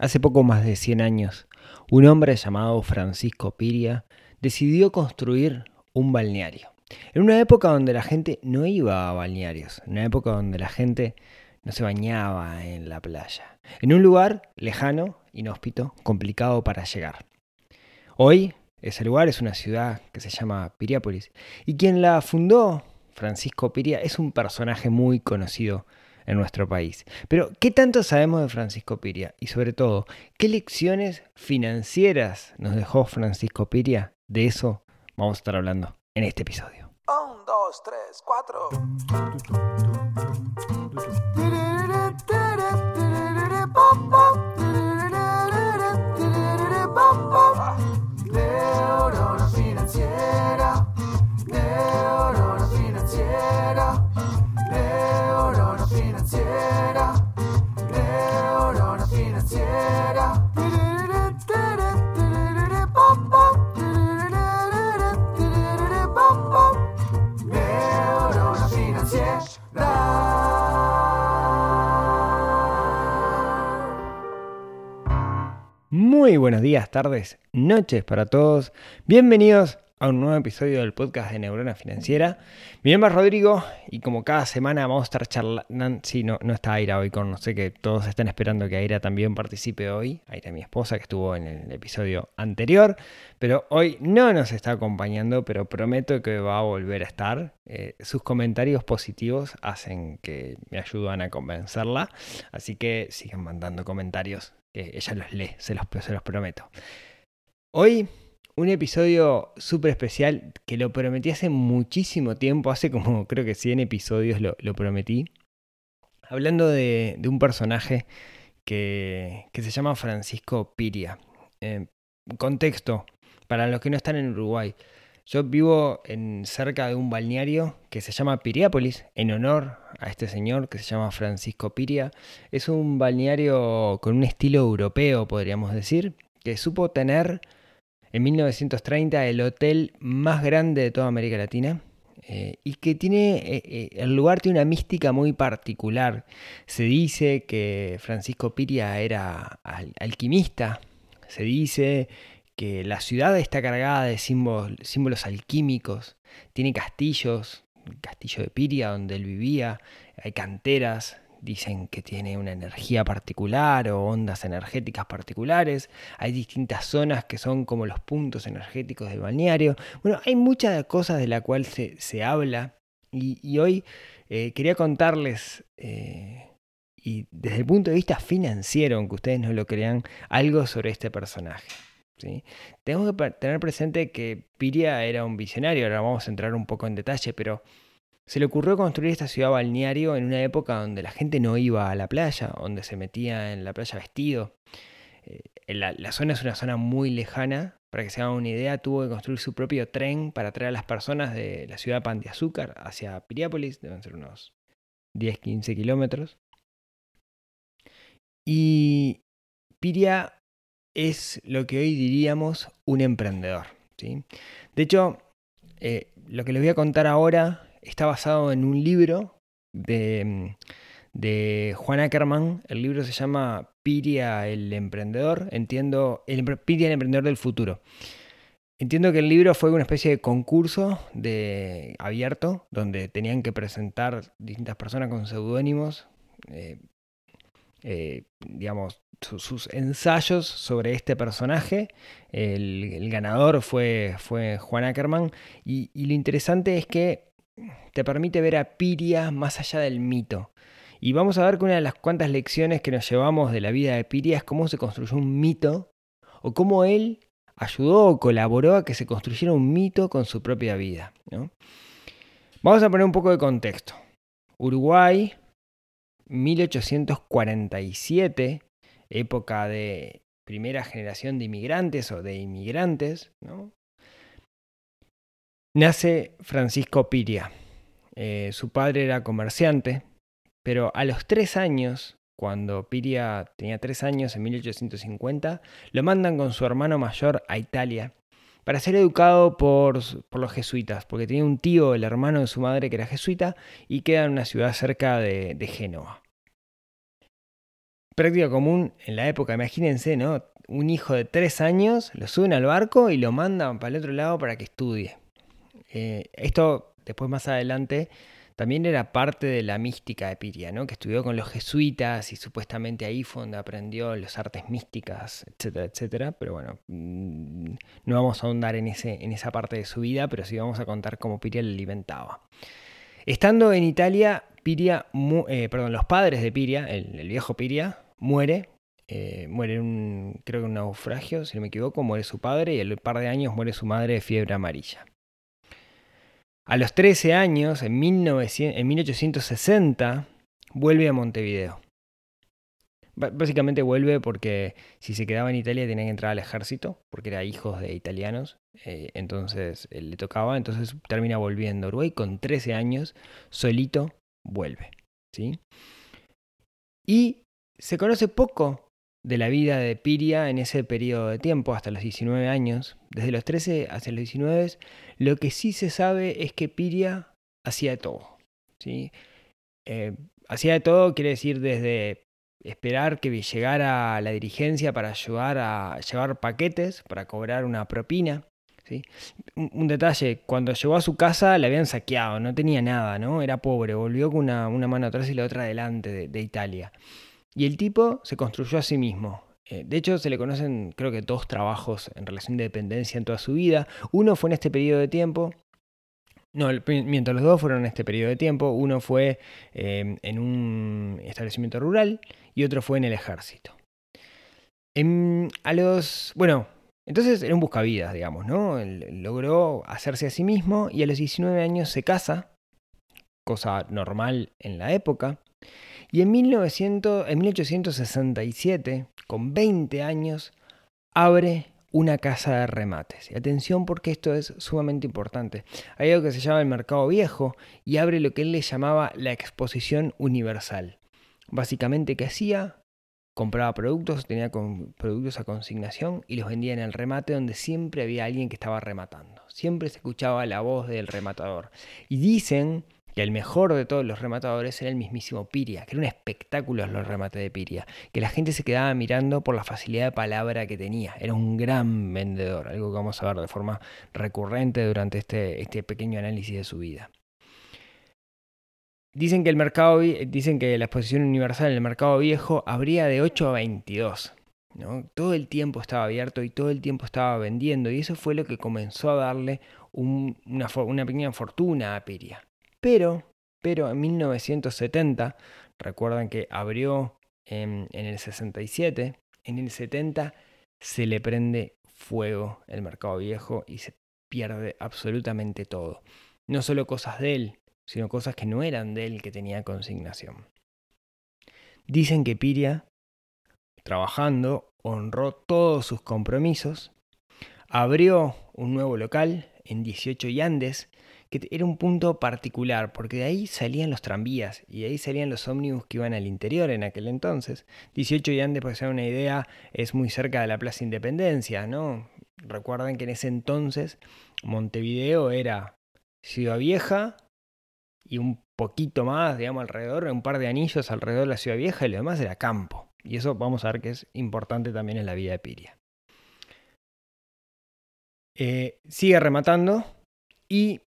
Hace poco más de 100 años, un hombre llamado Francisco Piria decidió construir un balneario. En una época donde la gente no iba a balnearios, en una época donde la gente no se bañaba en la playa, en un lugar lejano, inhóspito, complicado para llegar. Hoy ese lugar es una ciudad que se llama Piriápolis y quien la fundó, Francisco Piria, es un personaje muy conocido en nuestro país. Pero, ¿qué tanto sabemos de Francisco Piria? Y sobre todo, ¿qué lecciones financieras nos dejó Francisco Piria? De eso vamos a estar hablando en este episodio. Un, dos, tres, cuatro. Buenos días, tardes, noches para todos. Bienvenidos a un nuevo episodio del podcast de Neurona Financiera. Mi nombre es Rodrigo y como cada semana vamos a estar charlando. Sí, no, no está Aira hoy con, no sé que todos están esperando que Aira también participe hoy. Aira, mi esposa, que estuvo en el episodio anterior, pero hoy no nos está acompañando, pero prometo que va a volver a estar. Eh, sus comentarios positivos hacen que me ayudan a convencerla, así que sigan mandando comentarios, que ella los lee, los, se los prometo. Hoy un episodio súper especial que lo prometí hace muchísimo tiempo, hace como creo que 100 episodios lo, prometí. Hablando de, un personaje que, que, se llama Francisco Piria. Eh, contexto, para los que no están en Uruguay. Yo vivo en, cerca de un balneario que se llama Piriápolis, en honor a este señor que se llama Francisco Piria. Es un balneario con un estilo europeo, podríamos decir, que supo tener en 1930 el hotel más grande de toda América Latina eh, y que tiene, eh, eh, el lugar tiene una mística muy particular. Se dice que Francisco Piria era al alquimista, se dice que la ciudad está cargada de símbolos, símbolos alquímicos, tiene castillos, el castillo de Piria donde él vivía, hay canteras, dicen que tiene una energía particular o ondas energéticas particulares. Hay distintas zonas que son como los puntos energéticos del balneario. Bueno, hay muchas cosas de las cuales se, se habla y, y hoy eh, quería contarles, eh, y desde el punto de vista financiero, aunque ustedes no lo crean, algo sobre este personaje. ¿sí? Tenemos que tener presente que Piria era un visionario, ahora vamos a entrar un poco en detalle, pero se le ocurrió construir esta ciudad balneario en una época donde la gente no iba a la playa, donde se metía en la playa vestido. Eh, la, zona es una zona muy lejana. Para que se hagan una idea, tuvo que construir su propio tren para traer a las personas de la ciudad de Pan de Azúcar hacia Piriápolis. Deben ser unos 10-15 kilómetros. Y Piria es lo que hoy diríamos un emprendedor. ¿sí? De hecho, eh, lo que les voy a contar ahora está basado en un libro de, de, Juan Ackerman. El libro se llama Piria el Emprendedor. Entiendo, el, Piria el Emprendedor del Futuro. Entiendo que el libro fue una especie de concurso de, abierto donde tenían que presentar distintas personas con seudónimos, eh, eh, digamos, su, sus ensayos sobre este personaje. El, ganador fue, fue, Juan Ackerman y lo interesante es que te permite ver a Piria más allá del mito. Y vamos a ver que una de las cuantas lecciones que nos llevamos de la vida de Piria es cómo se construyó un mito o cómo él ayudó o colaboró a que se construyera un mito con su propia vida. Vamos a poner un poco de contexto. Uruguay, 1847, época de primera generación de inmigrantes o de inmigrantes, ¿no? Nace Francisco Piria. Eh, su padre era comerciante, pero a los tres años, cuando Piria tenía tres años, en 1850, lo mandan con su hermano mayor a Italia para ser educado por, los jesuitas, porque tenía un tío, el hermano de su madre, que era jesuita, y queda en una ciudad cerca de, de Génova. práctica común en la época, imagínense, ¿no? Un hijo de tres años lo suben al barco y lo mandan para el otro lado para que estudie. Eh, esto después más adelante también era parte de la mística de Piria, ¿no? que estudió con los jesuitas y supuestamente ahí fue donde aprendió las artes místicas, etcétera, etcétera. Pero bueno, mm, no vamos a ahondar en, ese, en esa parte de su vida, pero sí vamos a contar cómo Piria le alimentaba. Estando en Italia, Piria, eh, perdón, los padres de Piria, el, viejo Piria, muere. Eh, muere en un, creo un naufragio, si no me equivoco, muere su padre y al par de años muere su madre de fiebre amarilla. A los 13 años, en, 1860, vuelve a Montevideo. Básicamente vuelve porque si se quedaba en Italia tenía que entrar al ejército, porque era hijo de italianos, eh, entonces eh, le tocaba, entonces termina volviendo a Uruguay con 13 años, solito vuelve. ¿sí? Y se conoce poco de la vida de Piria en ese periodo de tiempo, hasta los 19 años. Desde los 13 hasta los 19, lo que sí se sabe es que Piria hacía de todo. ¿sí? Eh, hacía de todo quiere decir desde esperar que llegara la dirigencia para ayudar a llevar paquetes, para cobrar una propina. ¿sí? Un, detalle, cuando llegó a su casa la habían saqueado, no tenía nada, ¿no? Era pobre, volvió con una, mano atrás y la otra adelante de Italia. Y el tipo se construyó a sí mismo. Eh, de hecho, se le conocen creo que dos trabajos en relación de dependencia en toda su vida. Uno fue en este periodo de tiempo. No, mientras los dos fueron en este periodo de tiempo. Uno fue em, en un establecimiento rural y otro fue en el ejército. a los. Bueno, entonces era un buscavidas, digamos, ¿no? logró hacerse a sí mismo y a los 19 años se casa, cosa normal en la época. Y en, 1900, en 1867, con 20 años, abre una casa de remates. Y atención porque esto es sumamente importante. Hay algo que se llama el mercado viejo y abre lo que él le llamaba la exposición universal. Básicamente, ¿qué hacía? Compraba productos, tenía productos a consignación y los vendía en el remate donde siempre había alguien que estaba rematando. Siempre se escuchaba la voz del rematador. Y dicen que el mejor de todos los rematadores era el mismísimo Piria, que era un espectáculo los remates de Piria, que la gente se quedaba mirando por la facilidad de palabra que tenía. Era un gran vendedor, algo que vamos a ver de forma recurrente durante este, este pequeño análisis de su vida. Dicen que el mercado, dicen que la exposición universal en el mercado viejo abría de 8 a 22. ¿no? Todo el tiempo estaba abierto y todo el tiempo estaba vendiendo y eso fue lo que comenzó a darle una, una pequeña fortuna a Piria. Pero, pero en 1970, recuerdan que abrió en, en el 67, en el 70 se le prende fuego el mercado viejo y se pierde absolutamente todo. No solo cosas de él, sino cosas que no eran de él que tenía consignación. Dicen que Piria, trabajando, honró todos sus compromisos, abrió un nuevo local en 18 y Andes era un punto particular, porque de ahí salían los tranvías y de ahí salían los ómnibus que iban al interior en aquel entonces. 18 y antes, para que una idea, es muy cerca de la Plaza Independencia, ¿no? Recuerden que en ese entonces Montevideo era Ciudad Vieja y un poquito más, digamos, alrededor, un par de anillos alrededor de la Ciudad Vieja y lo demás era campo. Y eso vamos a ver que es importante también en la vida de Piria. Eh, sigue rematando y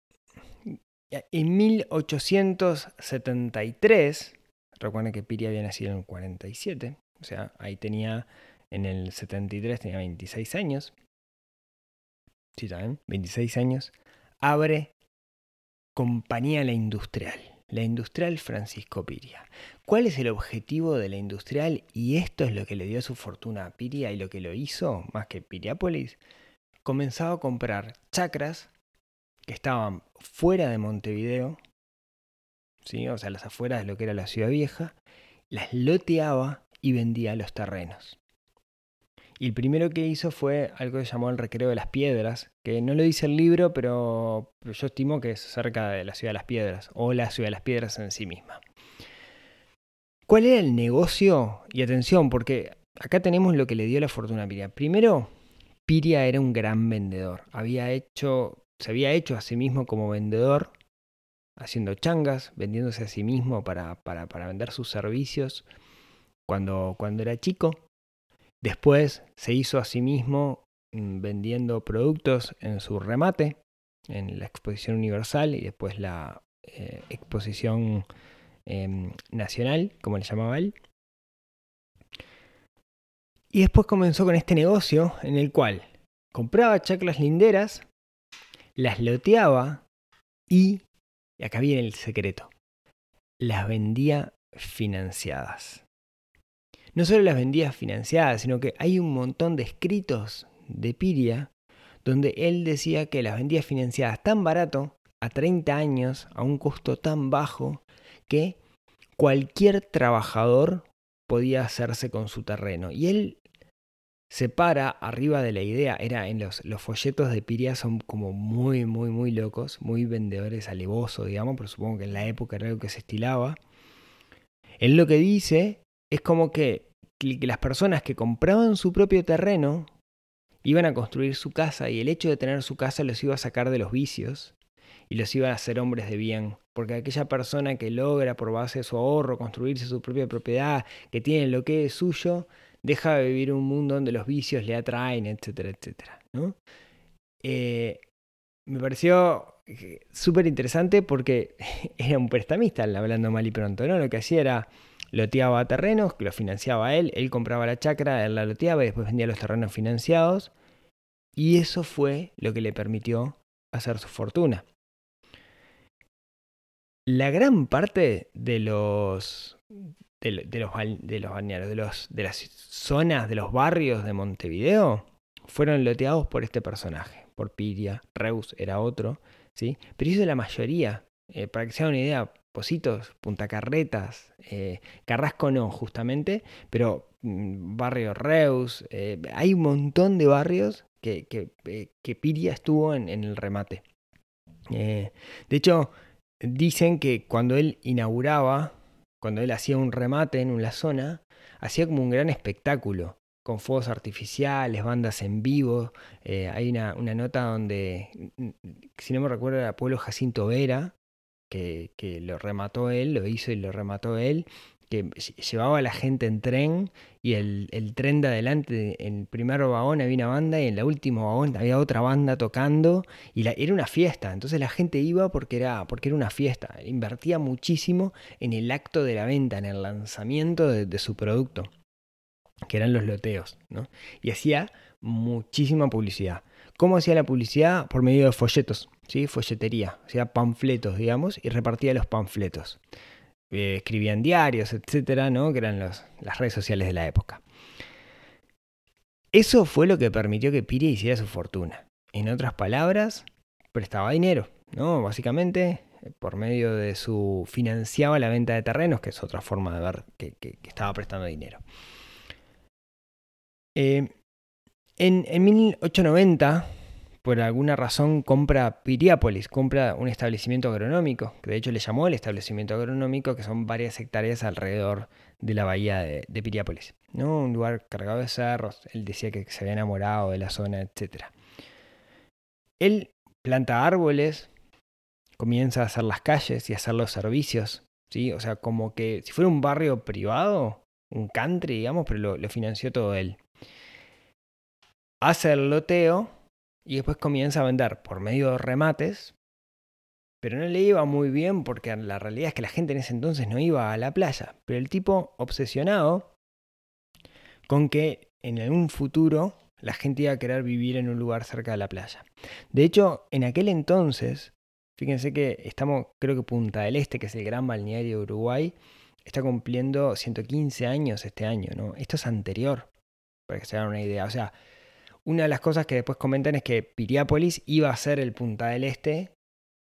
en 1873, recuerden que Piri había nacido en el 47, o sea, ahí tenía, en el 73 tenía 26 años. Sí, también, 26 años. Abre Compañía La Industrial, la Industrial Francisco Piria. ¿Cuál es el objetivo de la Industrial? Y esto es lo que le dio su fortuna a Piria y lo que lo hizo, más que Piriápolis, comenzaba a comprar chacras que estaban fuera de Montevideo, ¿sí? o sea, las afueras de lo que era la ciudad vieja, las loteaba y vendía los terrenos. Y el primero que hizo fue algo que llamó el recreo de las piedras, que no lo dice el libro, pero yo estimo que es cerca de la ciudad de las piedras, o la ciudad de las piedras en sí misma. ¿Cuál era el negocio? Y atención, porque acá tenemos lo que le dio la fortuna a Piria. Primero, Piria era un gran vendedor. Había hecho se había hecho a sí mismo como vendedor, haciendo changas, vendiéndose a sí mismo para, para, vender sus servicios. cuando, cuando era chico. Después se hizo a sí mismo mm, vendiendo productos en su remate, en la exposición universal y después la eh, exposición em, nacional, como le llamaba él. Y después comenzó con este negocio en el cual compraba chaclas linderas, las loteaba y, y acá viene el secreto, las vendía financiadas. No solo las vendía financiadas, sino que hay un montón de escritos de Piria donde él decía que las vendía financiadas tan barato, a 30 años, a un costo tan bajo, que cualquier trabajador podía hacerse con su terreno. Y él se para arriba de la idea, era en los, folletos de Piria son como muy, muy, muy locos, muy vendedores alevosos, digamos, pero supongo que en la época era algo que se estilaba. Él lo que dice es como que, que las personas que compraban su propio terreno iban a construir su casa y el hecho de tener su casa los iba a sacar de los vicios y los iba a hacer hombres de bien. Porque aquella persona que logra por base de su ahorro construirse su propia propiedad, que tiene lo que es suyo, deja de vivir un mundo donde los vicios le atraen, etcétera, etcétera. ¿no? Eh, me pareció eh, súper interesante porque era un prestamista, hablando mal y pronto, ¿no? Lo que hacía era loteaba terrenos, que los financiaba él, él compraba la chacra, él la loteaba y después vendía los terrenos financiados. Y eso fue lo que le permitió hacer su fortuna. La gran parte de los de, los, de los balnearios, de, los, de las zonas, de los barrios de Montevideo, fueron loteados por este personaje, por Piria, Reus era otro, ¿sí? Pero hizo la mayoría. Eh, para que se hagan una idea, Positos, Punta Carretas, eh, Carrasco no, justamente, pero mm, barrio Reus, eh, hay un montón de barrios que, que, que Piria estuvo en, el remate. De hecho, dicen que cuando él inauguraba, cuando él hacía un remate en una zona, hacía como un gran espectáculo, con fuegos artificiales, bandas en vivo. Eh, hay una, nota donde, si no me recuerdo, era Pueblo Jacinto Vera, que, que, lo remató él, lo hizo y lo remató él, que llevaba a la gente en tren y el, tren de adelante, en el primer vagón había una banda y en el último vagón había otra banda tocando y era una fiesta, entonces la gente iba porque era, porque era una fiesta, invertía muchísimo en el acto de la venta, en el lanzamiento de, de su producto, que eran los loteos, ¿no? y hacía muchísima publicidad. ¿Cómo hacía la publicidad? Por medio de folletos, ¿sí? folletería, o sea, panfletos, digamos, y repartía los panfletos eh, escribían diarios, etcétera, ¿no? que eran las redes sociales de la época. Eso fue lo que permitió que Piria hiciera su fortuna. En otras palabras, prestaba dinero, ¿no? Básicamente, por medio de su. financiaba la venta de terrenos, que es otra forma de ver que, que, que estaba prestando dinero. Eh, en, en 1890 por alguna razón compra Piriápolis, compra un establecimiento agronómico, que de hecho le llamó el establecimiento agronómico, que son varias hectáreas alrededor de la bahía de, Piriápolis. ¿no? Un lugar cargado de cerros, él decía que se había enamorado de la zona, etc. Él planta árboles, comienza a hacer las calles y a hacer los servicios, ¿sí? o sea, como que si fuera un barrio privado, un country, digamos, pero lo, lo financió todo él. Hace el loteo y después comienza a vender por medio de remates, pero no le iba muy bien porque la realidad es que la gente en ese entonces no iba a la playa. Pero el tipo obsesionado con que en algún futuro la gente iba a querer vivir en un lugar cerca de la playa. De hecho, en aquel entonces, fíjense que estamos, creo que Punta del Este, que es el gran balneario de Uruguay, está cumpliendo 115 años este año, ¿no? Esto es anterior, para que se hagan una idea. O sea, una de las cosas que después comentan es que Piriápolis iba a ser el Punta del Este,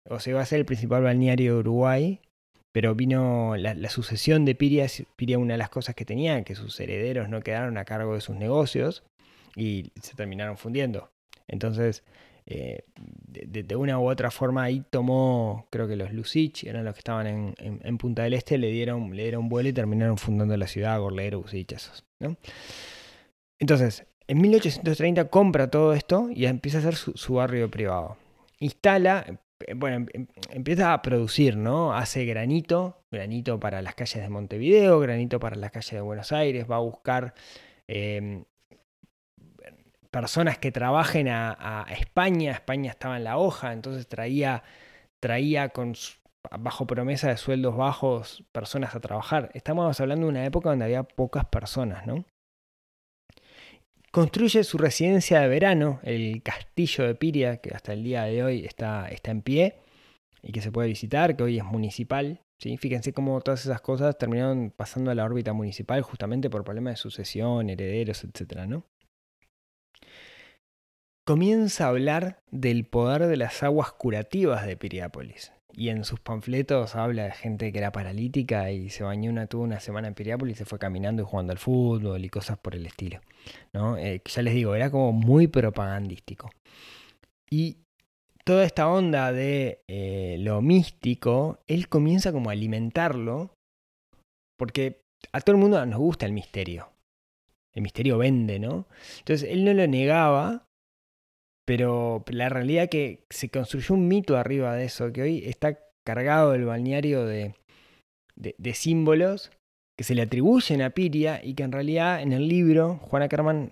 o sea, iba a ser el principal balneario de Uruguay, pero vino la, sucesión de Piria, Piria una de las cosas que tenía, que sus herederos no quedaron a cargo de sus negocios y se terminaron fundiendo. Entonces, eh, de, una u otra forma ahí tomó, creo que los Lucich, eran los que estaban en, Punta del Este, le dieron, le dieron vuelo y terminaron fundando la ciudad, Gorlero, Lucich, esos. ¿no? Entonces, en 1830 compra todo esto y empieza a hacer su, barrio privado. Instala, eh, bueno, em- em- empieza a producir, ¿no? Hace granito, granito para las calles de Montevideo, granito para las calles de Buenos Aires, va a buscar eh, personas que trabajen a, España, España estaba en la hoja, entonces traía, traía con, bajo promesa de sueldos bajos personas a trabajar. Estamos hablando de una época donde había pocas personas, ¿no? Construye su residencia de verano, el castillo de Piria, que hasta el día de hoy está, está en pie y que se puede visitar, que hoy es municipal. ¿sí? Fíjense cómo todas esas cosas terminaron pasando a la órbita municipal justamente por problemas de sucesión, herederos, etc. ¿no? Comienza a hablar del poder de las aguas curativas de Piriápolis. Y en sus panfletos habla de gente que era paralítica y se bañó una, tuvo una semana en Piriápolis y se fue caminando y jugando al fútbol y cosas por el estilo. ¿no? Eh, ya les digo, era como muy propagandístico. Y toda esta onda de eh, lo místico, él comienza como a alimentarlo, porque a todo el mundo nos gusta el misterio. El misterio vende, ¿no? Entonces él no lo negaba, pero la realidad que se construyó un mito arriba de eso, que hoy está cargado el balneario de, de, símbolos que se le atribuyen a Piria y que en realidad en el libro Juana Carman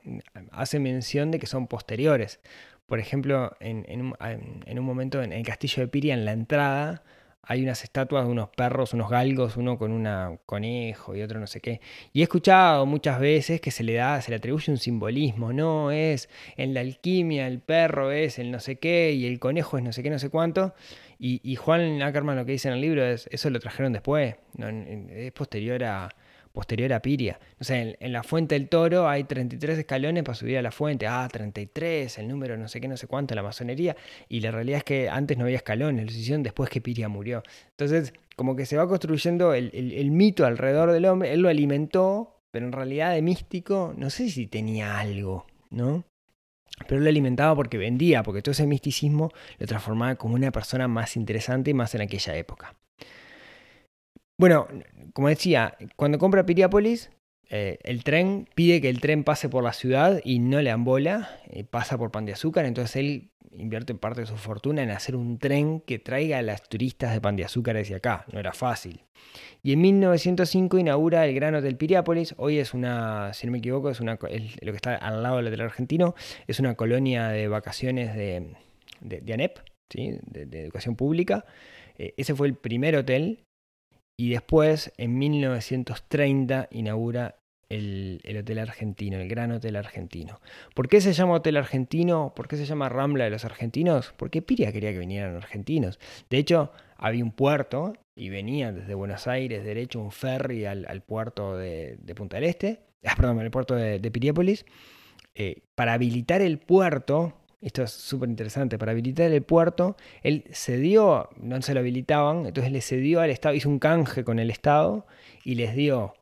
hace mención de que son posteriores. Por ejemplo, en, en en un momento en el castillo de Piria, en la entrada, hay unas estatuas de unos perros, unos galgos, uno con un conejo y otro no sé qué. Y he escuchado muchas veces que se le da, se le atribuye un simbolismo, no es en la alquimia el perro es el no sé qué y el conejo es no sé qué, no sé cuánto. Y, Juan Ackerman lo que dice en el libro es, eso lo trajeron después, no, es posterior a, posterior a Piria. O sea, en, la Fuente del Toro hay 33 escalones para subir a la fuente. Ah, 33, el número no sé qué, no sé cuánto, la masonería. Y la realidad es que antes no había escalones, los hicieron después que Piria murió. Entonces, como que se va construyendo el, el, mito alrededor del hombre. Él lo alimentó, pero en realidad de místico, no sé si tenía algo, ¿no? Pero lo alimentaba porque vendía, porque todo ese misticismo lo transformaba como una persona más interesante y más en aquella época. Bueno, como decía, cuando compra Piriápolis, eh, el tren pide que el tren pase por la ciudad y no le ambola, eh, pasa por Pan de Azúcar, entonces él invierte parte de su fortuna en hacer un tren que traiga a las turistas de Pan de Azúcar hacia acá, no era fácil. Y en 1905 inaugura el Gran Hotel Piriápolis, hoy es una, si no me equivoco, es, una, lo que está al lado del Hotel Argentino, es una colonia de vacaciones de, ANEP, ¿sí? de, de, educación pública. Eh, ese fue el primer hotel y después, en 1930, inaugura el, el, Hotel Argentino, el Gran Hotel Argentino. ¿Por qué se llama Hotel Argentino? ¿Por qué se llama Rambla de los Argentinos? Porque Piria quería que vinieran argentinos. De hecho, había un puerto y venía desde Buenos Aires derecho un ferry al, puerto de, de, Punta del Este, ah, perdón, al puerto de, de Piriápolis. Eh, para habilitar el puerto, esto es súper interesante, para habilitar el puerto, él cedió, no se lo habilitaban, entonces le cedió al Estado, hizo un canje con el Estado y les dio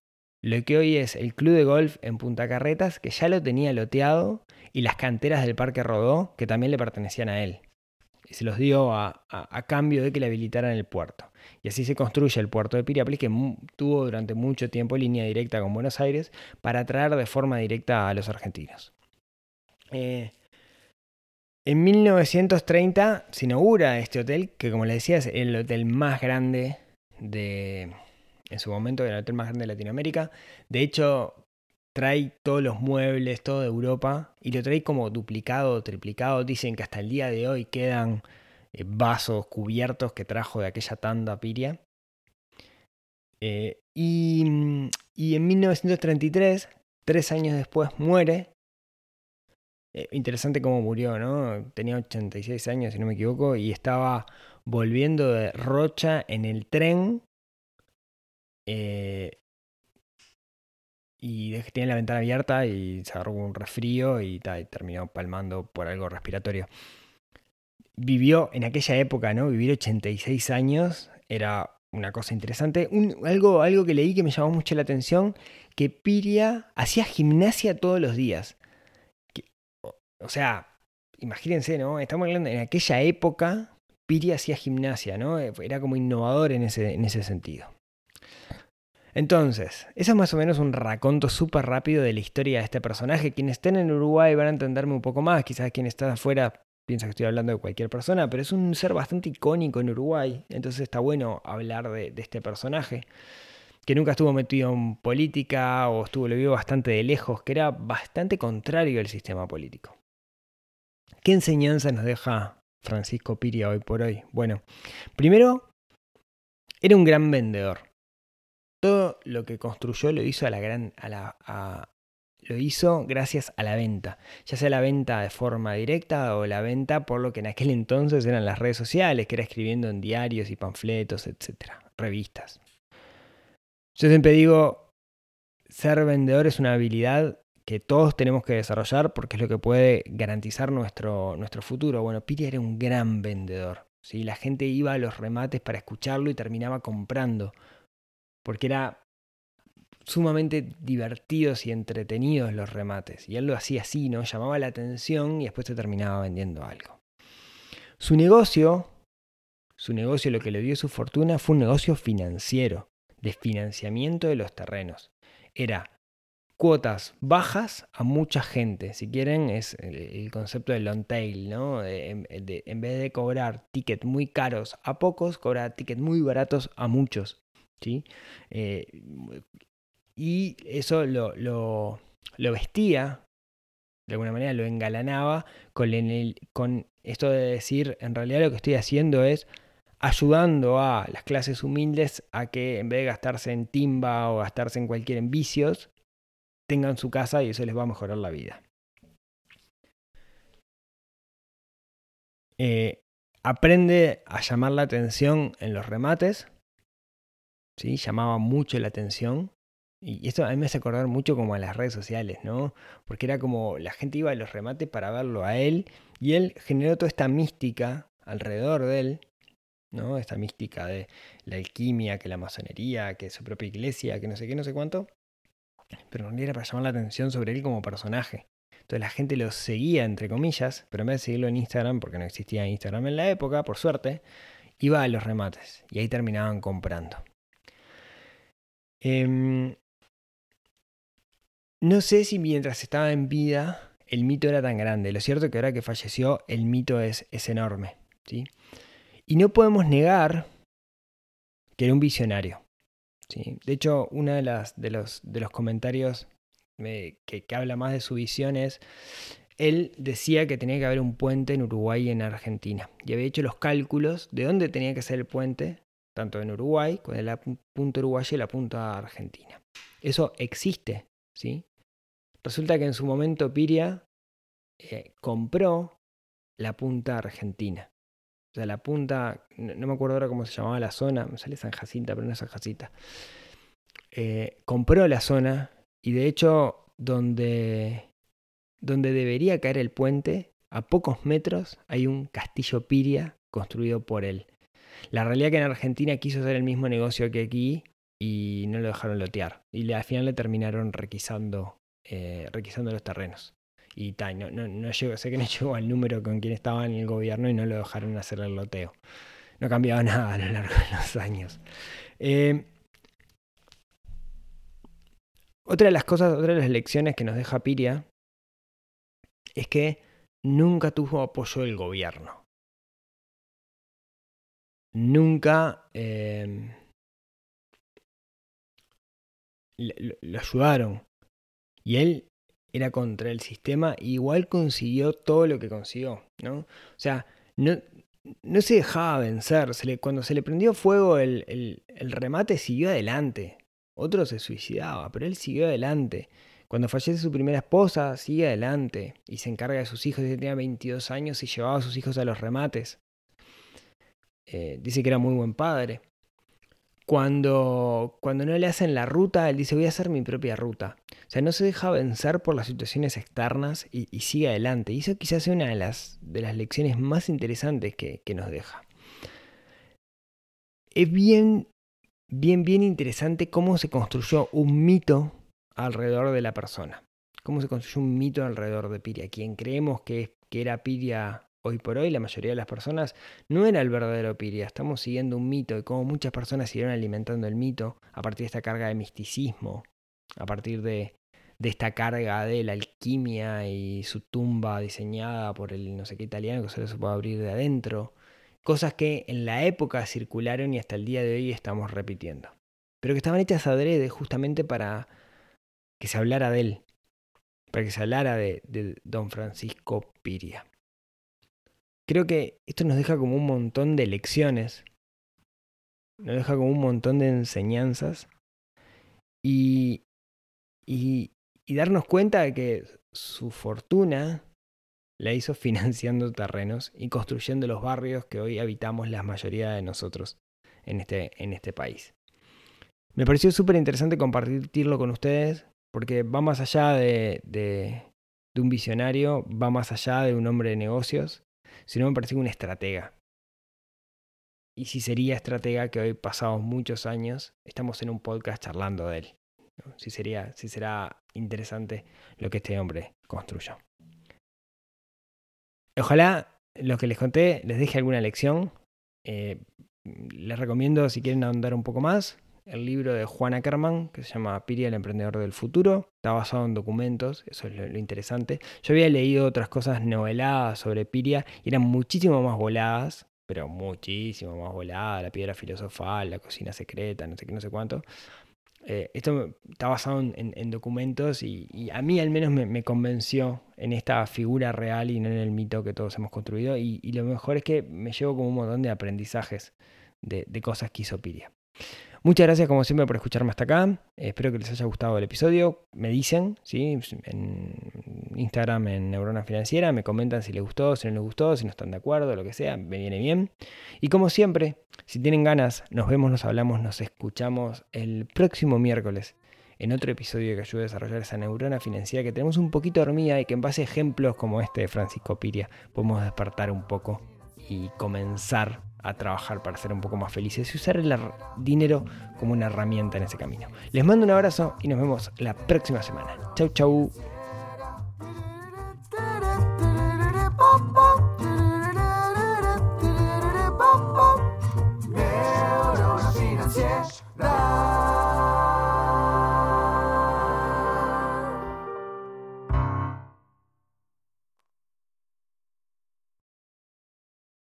lo que hoy es el club de golf en Punta Carretas, que ya lo tenía loteado, y las canteras del Parque Rodó, que también le pertenecían a él. Y se los dio a, a, cambio de que le habilitaran el puerto. Y así se construye el puerto de Piriápolis, que tuvo durante mucho tiempo línea directa con Buenos Aires para atraer de forma directa a los argentinos. Eh, en 1930 se inaugura este hotel, que como les decía es el hotel más grande de, en su momento, era el hotel más grande de Latinoamérica. De hecho, trae todos los muebles, todo de Europa, y lo trae como duplicado, triplicado. Dicen que hasta el día de hoy quedan eh, vasos cubiertos que trajo de aquella tanda Piria. Eh, y, y en 1933, tres años después, muere eh, interesante cómo murió, ¿no? Tenía 86 años, si no me equivoco, y estaba volviendo de Rocha en el tren. Eh, y tenía la ventana abierta y se agarró un resfrío y, terminó palmando por algo respiratorio. Vivió en aquella época, ¿no? Vivir 86 años era una cosa interesante. Algo, algo que leí que me llamó mucho la atención, que Piria hacía gimnasia todos los días. O sea, imagínense, ¿no? Estamos hablando en aquella época, Piria hacía gimnasia, ¿no? Era como innovador en ese, en ese sentido. Entonces, eso es más o menos un raconto súper rápido de la historia de este personaje. Quienes estén en Uruguay van a entenderme un poco más, quizás quienes están afuera piensa que estoy hablando de cualquier persona, pero es un ser bastante icónico en Uruguay, entonces está bueno hablar de, de este personaje que nunca estuvo metido en política o estuvo, lo vio bastante de lejos, que era bastante contrario al sistema político. ¿Qué enseñanza nos deja Francisco Piria hoy por hoy? Bueno, primero, era un gran vendedor. Todo lo que construyó lo hizo a la gran, a la, a- lo hizo gracias a la venta, ya sea la venta de forma directa o la venta por lo que en aquel entonces eran las redes sociales, que era escribiendo en diarios y panfletos, etcétera, revistas. Yo siempre digo, ser vendedor es una habilidad que todos tenemos que desarrollar porque es lo que puede garantizar nuestro, nuestro futuro. Bueno, Piri era un gran vendedor. ¿sí? La gente iba a los remates para escucharlo y terminaba comprando. Porque era sumamente divertidos y entretenidos los remates. Y él lo hacía así, ¿no? Llamaba la atención y después te terminaba vendiendo algo. Su negocio, su negocio, lo que le dio su fortuna, fue un negocio financiero, de financiamiento de los terrenos. Era cuotas bajas a mucha gente. Si quieren, es el, concepto del long tail, ¿no? En, vez de cobrar tickets muy caros a pocos, cobrar tickets muy baratos a muchos. ¿sí? Eh, y eso lo, lo, lo vestía, de alguna manera lo engalanaba con, con esto de decir, en realidad lo que estoy haciendo es ayudando a las clases humildes a que en vez de gastarse en timba o gastarse en cualquier en vicios, tengan su casa y eso les va a mejorar la vida. Eh, aprende a llamar la atención en los remates. ¿sí? Llamaba mucho la atención. Y esto a mí me hace acordar mucho como a las redes sociales, ¿no? Porque era como la gente iba a los remates para verlo a él y él generó toda esta mística alrededor de él, ¿no? Esta mística de la alquimia, que la masonería, que su propia iglesia, que no sé qué, no sé cuánto. Pero realidad era para llamar la atención sobre él como personaje. Entonces la gente lo seguía, entre comillas, pero en vez de seguirlo en Instagram, porque no existía Instagram en la época, por suerte, iba a los remates y ahí terminaban comprando. Em, no sé si mientras estaba en vida el mito era tan grande. Lo cierto es que ahora que falleció el mito es, es enorme. ¿sí? Y no podemos negar que era un visionario. ¿Sí? De hecho, uno de, de, los, de los comentarios eh, que, que habla más de su visión es, él decía que tenía que haber un puente en Uruguay y en Argentina. Y había hecho los cálculos de dónde tenía que ser el puente, tanto en Uruguay, con la pu- punta uruguaya y la punta argentina. Eso existe, ¿sí? Resulta que en su momento Piria eh, compró la punta argentina. La punta, no, me acuerdo ahora cómo se llamaba la zona, me sale San Jacinta, pero no es San Jacinta. Eh, compró la zona y de hecho donde, donde debería caer el puente, a pocos metros hay un castillo Piria construido por él. La realidad es que en Argentina quiso hacer el mismo negocio que aquí y no lo dejaron lotear. Y al final le terminaron requisando, eh, requisando los terrenos. Y ta, no, no, no llegó, sé que no llegó al número con quien estaba en el gobierno y no lo dejaron hacer el loteo. No ha cambiado nada a lo largo de los años. Eh, otra de las cosas, otra de las lecciones que nos deja Piria es que nunca tuvo apoyo del gobierno. Nunca lo, lo ayudaron. Y él era contra el sistema, igual consiguió todo lo que consiguió, ¿no? O sea, no, no se dejaba vencer. Cuando se le prendió fuego el, el- remate, siguió adelante. Otro se suicidaba, pero él siguió adelante. Cuando fallece su primera esposa, sigue adelante y se encarga de sus hijos. Que tenía 22 años y llevaba a sus hijos a los remates. Eh, dice que era muy buen padre. Cuando, cuando no le hacen la ruta, él dice, voy a hacer mi propia ruta. O sea, no se deja vencer por las situaciones externas y, sigue adelante. Y eso quizás sea una de las, de las lecciones más interesantes que, que nos deja. Es bien, bien, bien interesante cómo se construyó un mito alrededor de la persona. Cómo se construyó un mito alrededor de Piria. Quien creemos que, que era Piria hoy por hoy, la mayoría de las personas, no era el verdadero Piria. Estamos siguiendo un mito y cómo muchas personas siguieron alimentando el mito a partir de esta carga de misticismo, a partir de, de esta carga de la alquimia y su tumba diseñada por el no sé qué italiano que solo se puede abrir de adentro. Cosas que en la época circularon y hasta el día de hoy estamos repitiendo. Pero que estaban hechas adrede justamente para que se hablara de él. Para que se hablara de, de don Francisco Piria. Creo que esto nos deja como un montón de lecciones. Nos deja como un montón de enseñanzas. Y, y, y darnos cuenta de que su fortuna la hizo financiando terrenos y construyendo los barrios que hoy habitamos la mayoría de nosotros en este, en este país. Me pareció súper interesante compartirlo con ustedes porque va más allá de, de, de, un visionario, va más allá de un hombre de negocios, sino me pareció un estratega. Y si sería estratega que hoy pasados muchos años estamos en un podcast charlando de él. Si, sería, si será interesante lo que este hombre construyó. Ojalá lo que les conté les deje alguna lección. Eh, les recomiendo, si quieren ahondar un poco más, el libro de Juan Ackerman, que se llama Piria, el emprendedor del futuro. Está basado en documentos, eso es lo, interesante. Yo había leído otras cosas noveladas sobre Piria y eran muchísimo más voladas, pero muchísimo más voladas. La piedra filosofal, la cocina secreta, no sé qué, no sé cuánto. Eh, esto está basado en, en documentos y, a mí al menos me, convenció en esta figura real y no en el mito que todos hemos construido. Y, y lo mejor es que me llevo como un montón de aprendizajes de, de cosas que hizo Piria. Muchas gracias como siempre por escucharme hasta acá. Espero que les haya gustado el episodio. Me dicen, ¿sí? En Instagram, en Neurona Financiera, me comentan si les gustó, si no les gustó, si no están de acuerdo, lo que sea, me viene bien. Y como siempre, si tienen ganas, nos vemos, nos hablamos, nos escuchamos el próximo miércoles en otro episodio que ayude a desarrollar esa neurona financiera que tenemos un poquito dormida y que en base a ejemplos como este de Francisco Piria podemos despertar un poco y comenzar a trabajar para ser un poco más felices y usar el dinero como una herramienta en ese camino. Les mando un abrazo y nos vemos la próxima semana. Chau, chau.